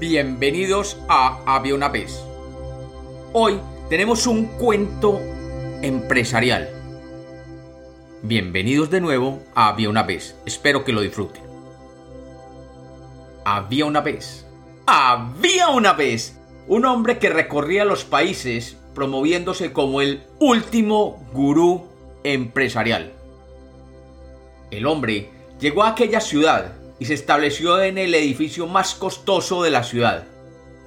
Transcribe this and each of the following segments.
Bienvenidos a Había una vez. Hoy tenemos un cuento empresarial. Bienvenidos de nuevo a Había una vez. Espero que lo disfruten. Había una vez. Había una vez un hombre que recorría los países promoviéndose como el último gurú empresarial. El hombre llegó a aquella ciudad y se estableció en el edificio más costoso de la ciudad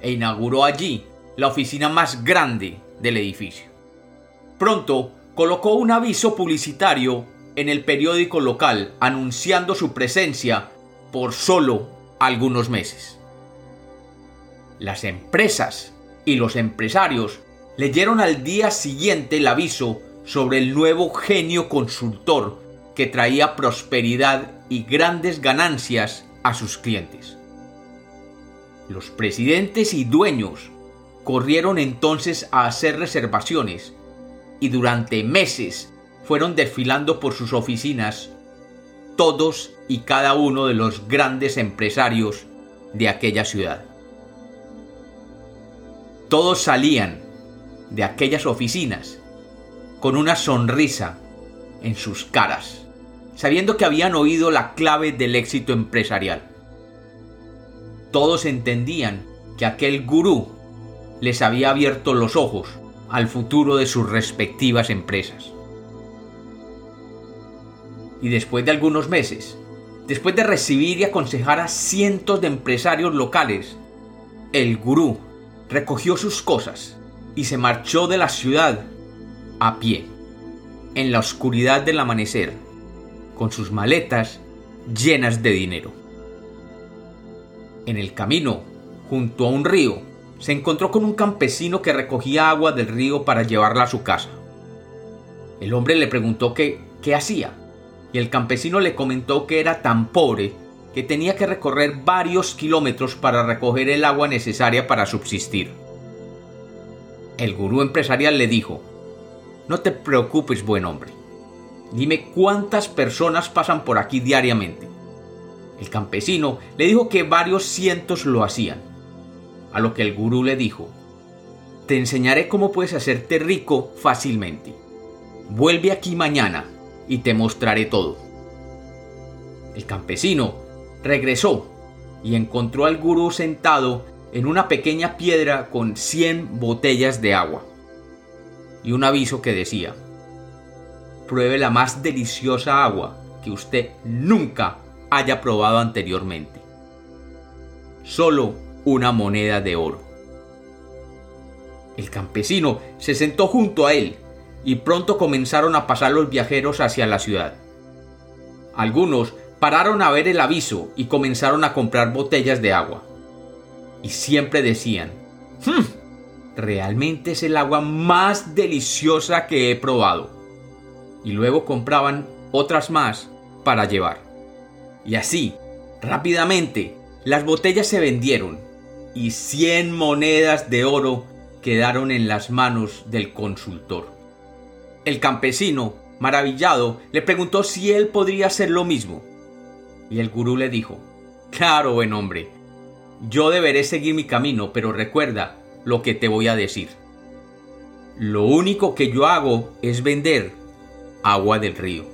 e inauguró allí la oficina más grande del edificio. Pronto colocó un aviso publicitario en el periódico local anunciando su presencia por solo algunos meses. Las empresas y los empresarios leyeron al día siguiente el aviso sobre el nuevo genio consultor que traía prosperidad y grandes ganancias a sus clientes. Los presidentes y dueños corrieron entonces a hacer reservaciones y durante meses fueron desfilando por sus oficinas todos y cada uno de los grandes empresarios de aquella ciudad. Todos salían de aquellas oficinas con una sonrisa en sus caras sabiendo que habían oído la clave del éxito empresarial. Todos entendían que aquel gurú les había abierto los ojos al futuro de sus respectivas empresas. Y después de algunos meses, después de recibir y aconsejar a cientos de empresarios locales, el gurú recogió sus cosas y se marchó de la ciudad a pie, en la oscuridad del amanecer con sus maletas llenas de dinero. En el camino, junto a un río, se encontró con un campesino que recogía agua del río para llevarla a su casa. El hombre le preguntó qué, qué hacía, y el campesino le comentó que era tan pobre que tenía que recorrer varios kilómetros para recoger el agua necesaria para subsistir. El gurú empresarial le dijo, No te preocupes, buen hombre. Dime cuántas personas pasan por aquí diariamente. El campesino le dijo que varios cientos lo hacían. A lo que el gurú le dijo, te enseñaré cómo puedes hacerte rico fácilmente. Vuelve aquí mañana y te mostraré todo. El campesino regresó y encontró al gurú sentado en una pequeña piedra con 100 botellas de agua y un aviso que decía, pruebe la más deliciosa agua que usted nunca haya probado anteriormente. Solo una moneda de oro. El campesino se sentó junto a él y pronto comenzaron a pasar los viajeros hacia la ciudad. Algunos pararon a ver el aviso y comenzaron a comprar botellas de agua. Y siempre decían, hmm, realmente es el agua más deliciosa que he probado y luego compraban otras más para llevar. Y así, rápidamente, las botellas se vendieron y 100 monedas de oro quedaron en las manos del consultor. El campesino, maravillado, le preguntó si él podría hacer lo mismo. Y el gurú le dijo, Claro, buen hombre, yo deberé seguir mi camino, pero recuerda lo que te voy a decir. Lo único que yo hago es vender agua del río.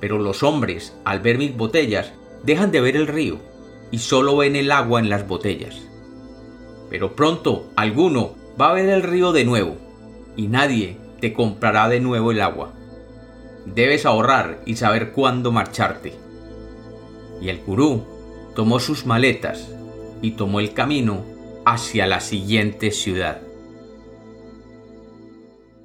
Pero los hombres, al ver mis botellas, dejan de ver el río y solo ven el agua en las botellas. Pero pronto alguno va a ver el río de nuevo y nadie te comprará de nuevo el agua. Debes ahorrar y saber cuándo marcharte. Y el gurú tomó sus maletas y tomó el camino hacia la siguiente ciudad.